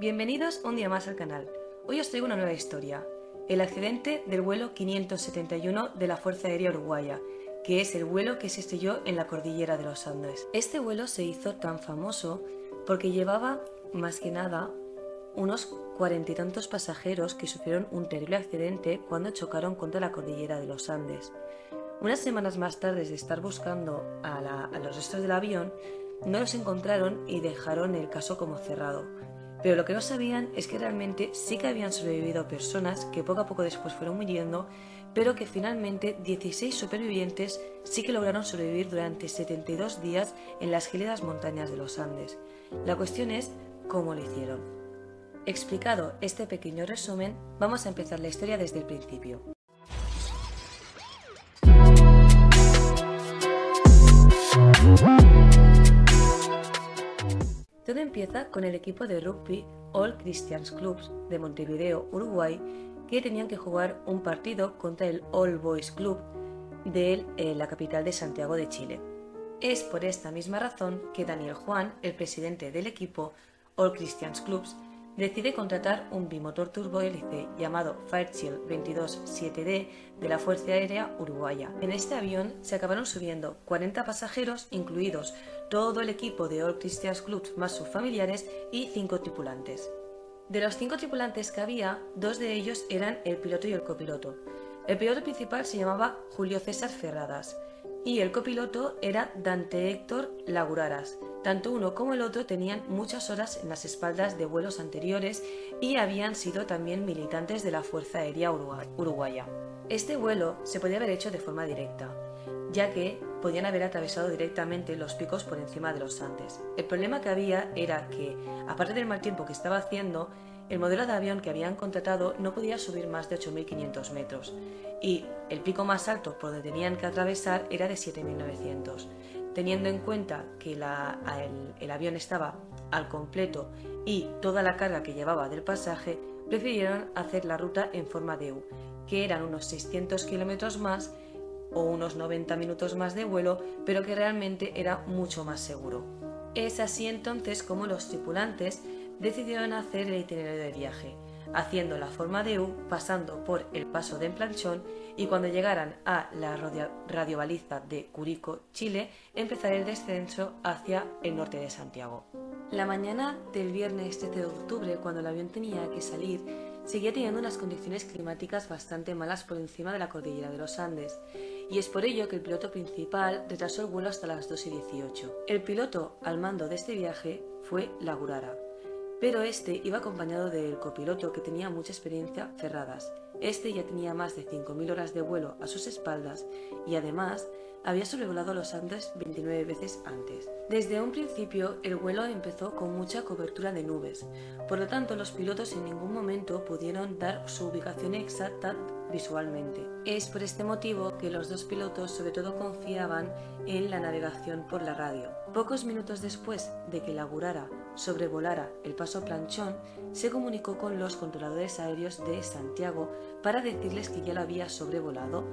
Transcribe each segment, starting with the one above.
Bienvenidos un día más al canal. Hoy os traigo una nueva historia, el accidente del vuelo 571 de la Fuerza Aérea Uruguaya, que es el vuelo que se estrelló en la cordillera de los Andes. Este vuelo se hizo tan famoso porque llevaba, más que nada, unos cuarenta y tantos pasajeros que sufrieron un terrible accidente cuando chocaron contra la cordillera de los Andes. Unas semanas más tarde de estar buscando a, a los restos del avión, no los encontraron y dejaron el caso como cerrado. Pero lo que no sabían es que realmente sí que habían sobrevivido personas que poco a poco después fueron muriendo, pero que finalmente 16 supervivientes sí que lograron sobrevivir durante 72 días en las gélidas montañas de los Andes. La cuestión es cómo lo hicieron. Explicado este pequeño resumen, vamos a empezar la historia desde el principio. Empieza con el equipo de rugby All Christians Clubs de Montevideo, Uruguay, que tenían que jugar un partido contra el All Boys Club de la capital de Santiago de Chile. Es por esta misma razón que Daniel Juan, el presidente del equipo All Christians Clubs, decide contratar un bimotor turbohélice llamado Fairchild 22-7D de la Fuerza Aérea Uruguaya. En este avión se acabaron subiendo 40 pasajeros, incluidos todo el equipo de All Christians Clubs más sus familiares y 5 tripulantes. De los 5 tripulantes que había, dos de ellos eran el piloto y el copiloto. El piloto principal se llamaba Julio César Ferradas y el copiloto era Dante Héctor Laguraras. Tanto uno como el otro tenían muchas horas en las espaldas de vuelos anteriores y habían sido también militantes de la Fuerza Aérea Uruguaya. Este vuelo se podía haber hecho de forma directa, ya que podían haber atravesado directamente los picos por encima de los Andes. El problema que había era que, aparte del mal tiempo que estaba haciendo, el modelo de avión que habían contratado no podía subir más de 8.500 metros y el pico más alto por donde tenían que atravesar era de 7.900. Teniendo en cuenta que el, avión estaba al completo y toda la carga que llevaba del pasaje, prefirieron hacer la ruta en forma de U, que eran unos 600 kilómetros más o unos 90 minutos más de vuelo, pero que realmente era mucho más seguro. Es así entonces como los tripulantes decidieron hacer el itinerario de viaje, haciendo la forma de U, pasando por el paso de Planchón y cuando llegaran a la radiobaliza de Curico, Chile, empezar el descenso hacia el norte de Santiago. La mañana del viernes 13 de octubre, cuando el avión tenía que salir, seguía teniendo unas condiciones climáticas bastante malas por encima de la cordillera de los Andes, y es por ello que el piloto principal retrasó el vuelo hasta las 2 y 18. El piloto al mando de este viaje fue Lagurara, pero este iba acompañado del copiloto que tenía mucha experiencia Ferradas. Este ya tenía más de 5.000 horas de vuelo a sus espaldas y además había sobrevolado los Andes 29 veces antes. Desde un principio el vuelo empezó con mucha cobertura de nubes, por lo tanto los pilotos en ningún momento pudieron dar su ubicación exacta visualmente. Es por este motivo que los dos pilotos sobre todo confiaban en la navegación por la radio. Pocos minutos después de que la Gurara sobrevolara el paso Planchón, se comunicó con los controladores aéreos de Santiago para decirles que ya lo había sobrevolado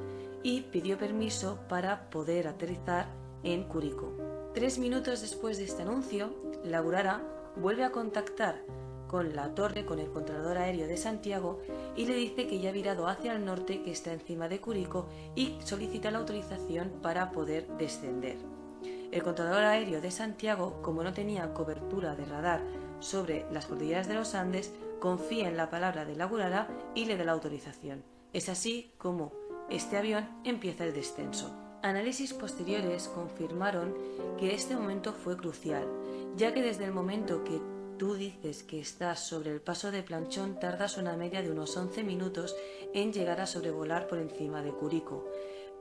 y pidió permiso para poder aterrizar en Curico. Tres minutos después de este anuncio, la Gurara vuelve a contactar con la torre, con el controlador aéreo de Santiago, y le dice que ya ha virado hacia el norte, que está encima de Curico, y solicita la autorización para poder descender. El controlador aéreo de Santiago, como no tenía cobertura de radar sobre las cordilleras de los Andes, confía en la palabra de la Gurara y le da la autorización. Es así como este avión empieza el descenso. Análisis posteriores confirmaron que este momento fue crucial, ya que desde el momento que tú dices que estás sobre el paso de planchón, tardas una media de unos 11 minutos en llegar a sobrevolar por encima de Curico,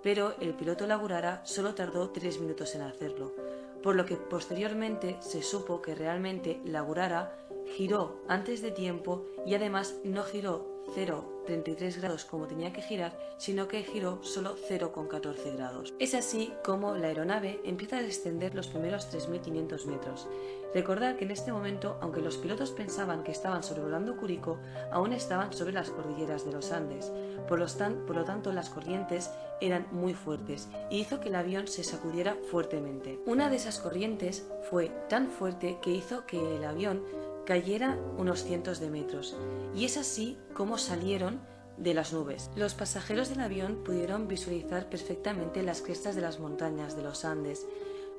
pero el piloto Lagurara solo tardó 3 minutos en hacerlo, por lo que posteriormente se supo que realmente Lagurara giró antes de tiempo y además no giró 0,33 grados como tenía que girar, sino que giró solo 0,14 grados. Es así como la aeronave empieza a descender los primeros 3.500 metros. Recordad que en este momento, aunque los pilotos pensaban que estaban sobrevolando Curico, aún estaban sobre las cordilleras de los Andes. Por lo, por lo tanto, las corrientes eran muy fuertes y hizo que el avión se sacudiera fuertemente. Una de esas corrientes fue tan fuerte que hizo que el avión cayera unos cientos de metros. Y es así como salieron de las nubes. Los pasajeros del avión pudieron visualizar perfectamente las crestas de las montañas de los Andes,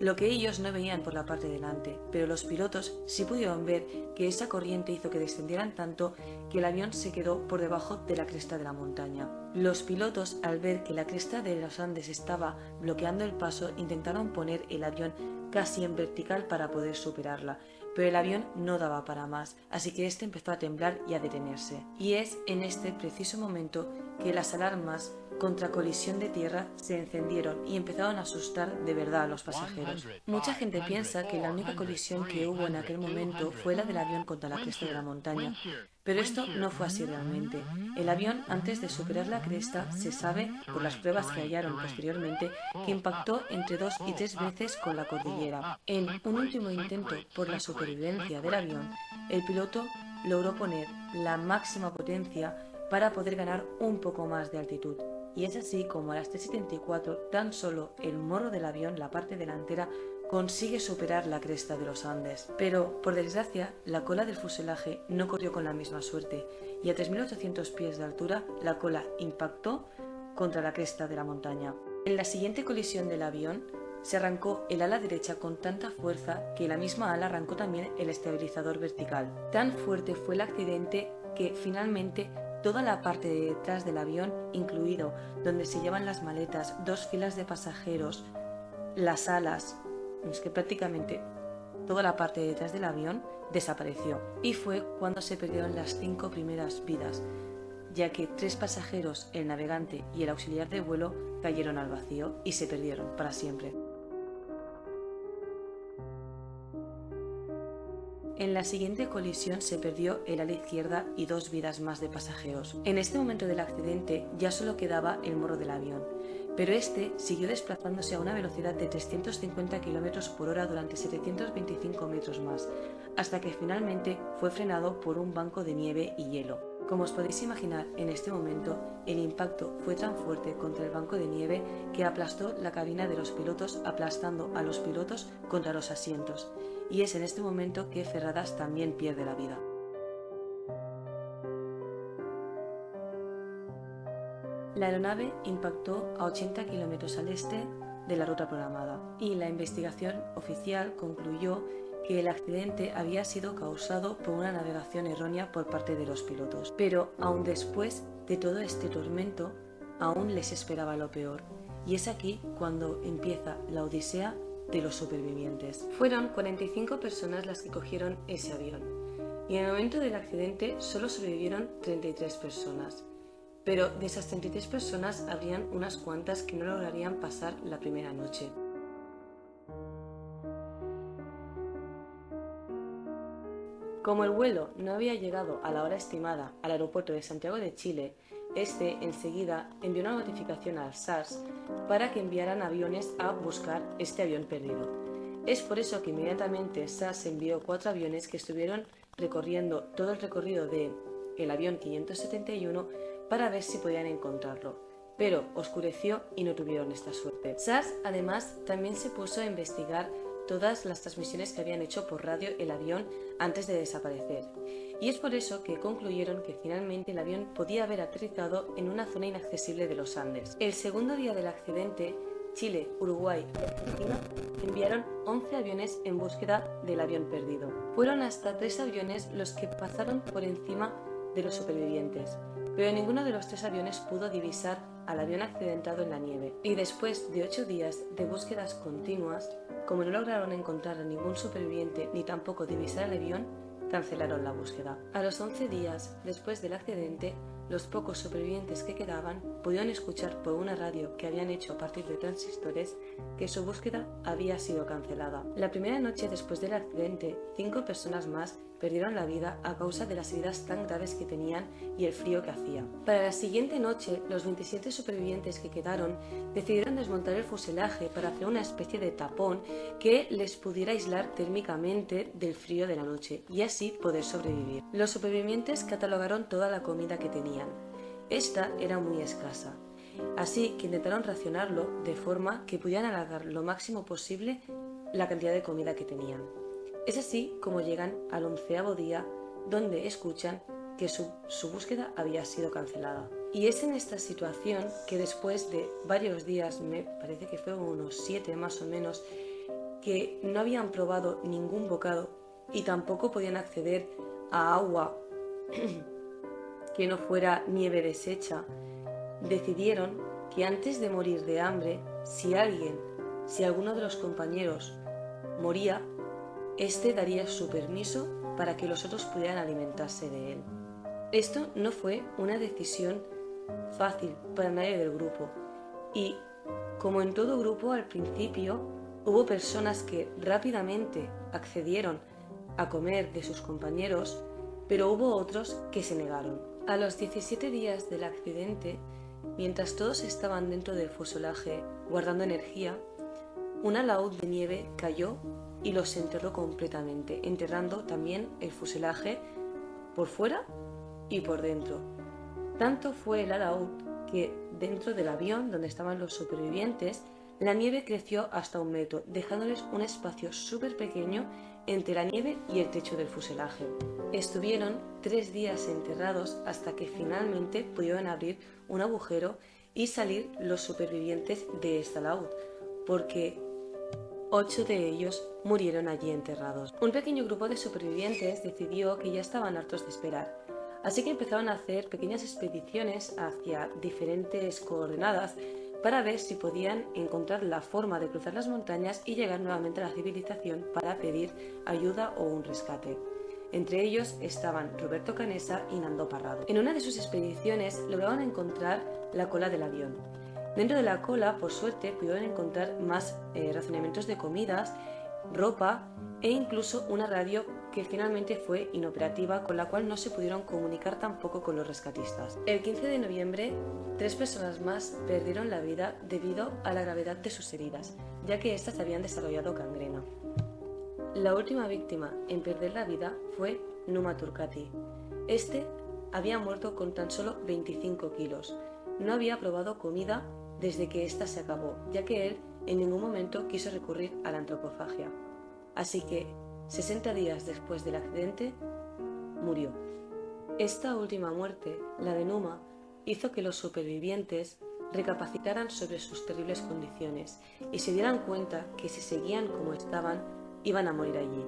lo que ellos no veían por la parte delante, pero los pilotos sí pudieron ver que esa corriente hizo que descendieran tanto que el avión se quedó por debajo de la cresta de la montaña. Los pilotos, al ver que la cresta de los Andes estaba bloqueando el paso, intentaron poner el avión casi en vertical para poder superarla, pero el avión no daba para más, así que este empezó a temblar y a detenerse. Y es en este preciso momento que las alarmas contra colisión de tierra se encendieron y empezaron a asustar de verdad a los pasajeros. Mucha gente piensa que la única colisión que hubo en aquel momento fue la del avión contra la cresta de la montaña, pero esto no fue así realmente. El avión, antes de superar la cresta, se sabe, por las pruebas que hallaron posteriormente, que impactó entre dos y tres veces con la cordillera. En un último intento por la supervivencia del avión, el piloto logró poner la máxima potencia para poder ganar un poco más de altitud y es así como a las 3.74 tan solo el morro del avión, la parte delantera, consigue superar la cresta de los Andes. Pero, por desgracia, la cola del fuselaje no corrió con la misma suerte y a 3.800 pies de altura la cola impactó contra la cresta de la montaña. En la siguiente colisión del avión, se arrancó el ala derecha con tanta fuerza que la misma ala arrancó también el estabilizador vertical. Tan fuerte fue el accidente que finalmente Toda la parte de detrás del avión, incluido donde se llevan las maletas, dos filas de pasajeros, las alas, es que prácticamente toda la parte de detrás del avión desapareció. Y fue cuando se perdieron las cinco primeras vidas, ya que tres pasajeros, el navegante y el auxiliar de vuelo, cayeron al vacío y se perdieron para siempre. En la siguiente colisión se perdió el ala izquierda y dos vidas más de pasajeros. En este momento del accidente ya solo quedaba el morro del avión, pero este siguió desplazándose a una velocidad de 350 km por hora durante 725 metros más, hasta que finalmente fue frenado por un banco de nieve y hielo. Como os podéis imaginar, en este momento el impacto fue tan fuerte contra el banco de nieve que aplastó la cabina de los pilotos aplastando a los pilotos contra los asientos y es en este momento que Ferradas también pierde la vida. La aeronave impactó a 80 kilómetros al este de la ruta programada y la investigación oficial concluyó que el accidente había sido causado por una navegación errónea por parte de los pilotos. Pero aún después de todo este tormento, aún les esperaba lo peor. Y es aquí cuando empieza la odisea de los supervivientes. Fueron 45 personas las que cogieron ese avión y en el momento del accidente solo sobrevivieron 33 personas. Pero de esas 33 personas habrían unas cuantas que no lograrían pasar la primera noche. Como el vuelo no había llegado a la hora estimada al aeropuerto de Santiago de Chile, este enseguida envió una notificación al SARS para que enviaran aviones a buscar este avión perdido. Es por eso que inmediatamente SARS envió cuatro aviones que estuvieron recorriendo todo el recorrido del el avión 571 para ver si podían encontrarlo, pero oscureció y no tuvieron esta suerte. SARS además también se puso a investigar todas las transmisiones que habían hecho por radio el avión antes de desaparecer. Y es por eso que concluyeron que finalmente el avión podía haber aterrizado en una zona inaccesible de los Andes. El segundo día del accidente, Chile, Uruguay y Argentina enviaron 11 aviones en búsqueda del avión perdido. Fueron hasta tres aviones los que pasaron por encima de los supervivientes, pero ninguno de los tres aviones pudo divisar al avión accidentado en la nieve. Y después de ocho días de búsquedas continuas, como no lograron encontrar a ningún superviviente ni tampoco divisar el avión, cancelaron la búsqueda. A los 11 días después del accidente, los pocos supervivientes que quedaban pudieron escuchar por una radio que habían hecho a partir de transistores que su búsqueda había sido cancelada. La primera noche después del accidente, cinco personas más perdieron la vida a causa de las heridas tan graves que tenían y el frío que hacía. Para la siguiente noche, los 27 supervivientes que quedaron decidieron desmontar el fuselaje para hacer una especie de tapón que les pudiera aislar térmicamente del frío de la noche y así poder sobrevivir. Los supervivientes catalogaron toda la comida que tenían. Esta era muy escasa, así que intentaron racionarlo de forma que pudieran alargar lo máximo posible la cantidad de comida que tenían. Es así como llegan al onceavo día donde escuchan que su, búsqueda había sido cancelada. Y es en esta situación que después de varios días, me parece que fueron unos siete más o menos, que no habían probado ningún bocado y tampoco podían acceder a agua que no fuera nieve deshecha, decidieron que antes de morir de hambre, si alguien, si alguno de los compañeros moría, éste daría su permiso para que los otros pudieran alimentarse de él. Esto no fue una decisión fácil para nadie del grupo y, como en todo grupo al principio, hubo personas que rápidamente accedieron a comer de sus compañeros, pero hubo otros que se negaron. A los 17 días del accidente, mientras todos estaban dentro del fuselaje guardando energía, una laúd de nieve cayó y los enterró completamente, enterrando también el fuselaje por fuera y por dentro. Tanto fue el alaúd que dentro del avión donde estaban los supervivientes, la nieve creció hasta un metro, dejándoles un espacio súper pequeño entre la nieve y el techo del fuselaje. Estuvieron tres días enterrados hasta que finalmente pudieron abrir un agujero y salir los supervivientes de esta alaúd, porque ocho de ellos murieron allí enterrados. Un pequeño grupo de supervivientes decidió que ya estaban hartos de esperar, así que empezaron a hacer pequeñas expediciones hacia diferentes coordenadas para ver si podían encontrar la forma de cruzar las montañas y llegar nuevamente a la civilización para pedir ayuda o un rescate. Entre ellos estaban Roberto Canesa y Nando Parrado. En una de sus expediciones lograron encontrar la cola del avión. Dentro de la cola, por suerte, pudieron encontrar más eh, razonamientos de comidas, ropa e incluso una radio que finalmente fue inoperativa, con la cual no se pudieron comunicar tampoco con los rescatistas. El 15 de noviembre, tres personas más perdieron la vida debido a la gravedad de sus heridas, ya que éstas habían desarrollado gangrena. La última víctima en perder la vida fue Numa Turcati. Este había muerto con tan solo 25 kilos. No había probado comida desde que ésta se acabó, ya que él en ningún momento quiso recurrir a la antropofagia. Así que 60 días después del accidente, murió. Esta última muerte, la de Numa, hizo que los supervivientes recapacitaran sobre sus terribles condiciones y se dieran cuenta que si seguían como estaban, iban a morir allí.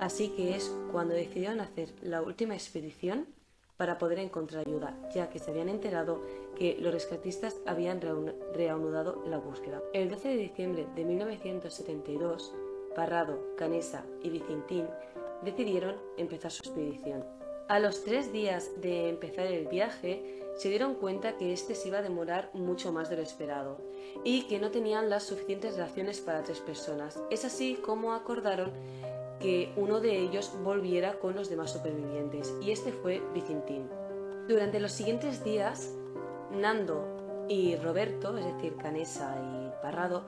Así que es cuando decidieron hacer la última expedición para poder encontrar ayuda, ya que se habían enterado que los rescatistas habían reanudado la búsqueda. El 12 de diciembre de 1972, Parrado, Canesa y Vicentín decidieron empezar su expedición. A los tres días de empezar el viaje, se dieron cuenta que este se iba a demorar mucho más de lo esperado y que no tenían las suficientes raciones para tres personas. Es así como acordaron que uno de ellos volviera con los demás supervivientes y este fue Vicentín. Durante los siguientes días, Nando y Roberto, es decir, Canesa y Parrado,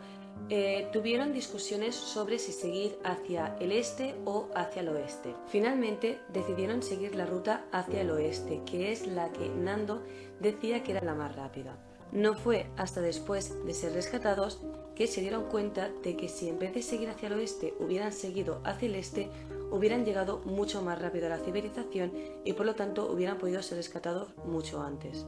eh, tuvieron discusiones sobre si seguir hacia el este o hacia el oeste. Finalmente decidieron seguir la ruta hacia el oeste, que es la que Nando decía que era la más rápida. No fue hasta después de ser rescatados que se dieron cuenta de que si en vez de seguir hacia el oeste hubieran seguido hacia el este, hubieran llegado mucho más rápido a la civilización y por lo tanto hubieran podido ser rescatados mucho antes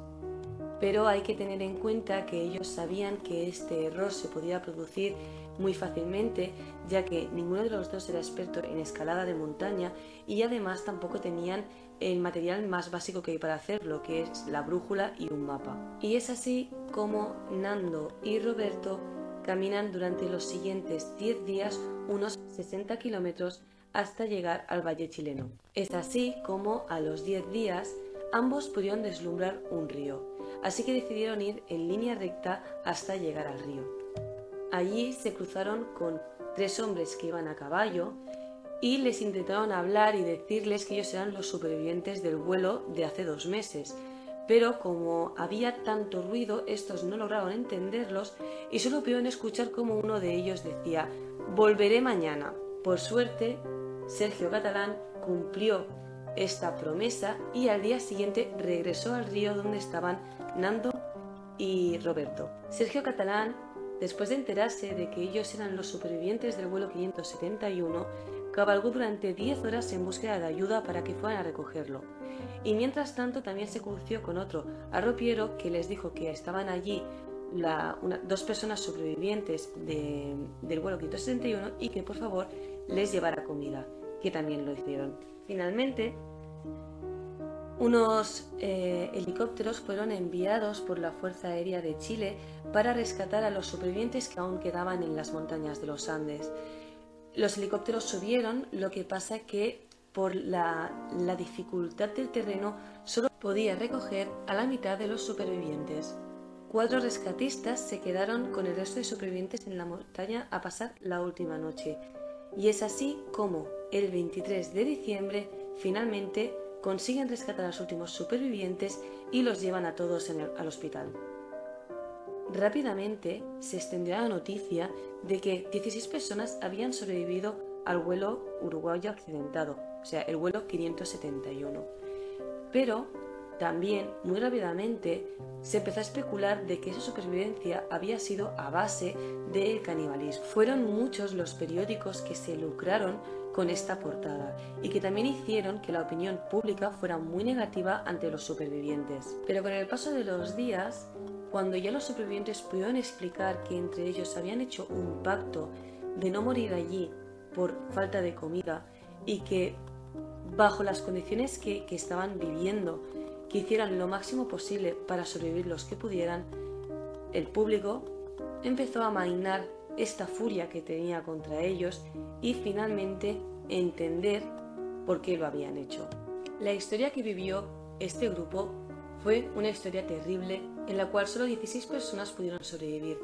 pero hay que tener en cuenta que ellos sabían que este error se podía producir muy fácilmente, ya que ninguno de los dos era experto en escalada de montaña y además tampoco tenían el material más básico que hay para hacerlo, que es la brújula y un mapa. Y es así como Nando y Roberto caminan durante los siguientes 10 días unos 60 kilómetros hasta llegar al valle chileno. Es así como a los 10 días ambos pudieron deslumbrar un río, así que decidieron ir en línea recta hasta llegar al río. Allí se cruzaron con tres hombres que iban a caballo y les intentaron hablar y decirles que ellos eran los supervivientes del vuelo de hace dos meses. Pero como había tanto ruido, estos no lograron entenderlos y solo pudieron escuchar como uno de ellos decía, volveré mañana. Por suerte, Sergio Catalán cumplió esta promesa y al día siguiente regresó al río donde estaban Nando y Roberto. Sergio Catalán después de enterarse de que ellos eran los supervivientes del vuelo 571, cabalgó durante 10 horas en búsqueda de ayuda para que fueran a recogerlo. Y mientras tanto también se crució con otro arropiero que les dijo que estaban allí dos personas sobrevivientes del vuelo 571 y que por favor les llevara comida, que también lo hicieron. Finalmente, unos eh, helicópteros fueron enviados por la Fuerza Aérea de Chile para rescatar a los supervivientes que aún quedaban en las montañas de los Andes. Los helicópteros subieron, lo que pasa que por la, la dificultad del terreno solo podía recoger a la mitad de los supervivientes. Cuatro rescatistas se quedaron con el resto de supervivientes en la montaña a pasar la última noche. Y es así como, el 23 de diciembre, finalmente consiguen rescatar a los últimos supervivientes y los llevan a todos al hospital. Rápidamente se extendió la noticia de que 16 personas habían sobrevivido al vuelo uruguayo accidentado, o sea, el vuelo 571. Pero también, muy rápidamente, se empezó a especular de que esa supervivencia había sido a base del canibalismo. Fueron muchos los periódicos que se lucraron con esta portada y que también hicieron que la opinión pública fuera muy negativa ante los supervivientes. Pero con el paso de los días, cuando ya los supervivientes pudieron explicar que entre ellos habían hecho un pacto de no morir allí por falta de comida y que bajo las condiciones que, estaban viviendo, que hicieran lo máximo posible para sobrevivir los que pudieran, el público empezó a mainar esta furia que tenía contra ellos y finalmente entender por qué lo habían hecho. La historia que vivió este grupo fue una historia terrible en la cual solo 16 personas pudieron sobrevivir,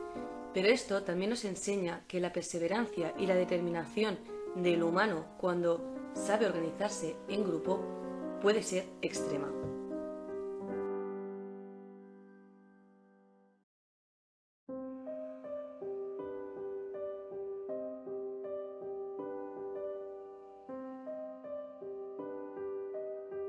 pero esto también nos enseña que la perseverancia y la determinación del humano cuando sabe organizarse en grupo puede ser extrema.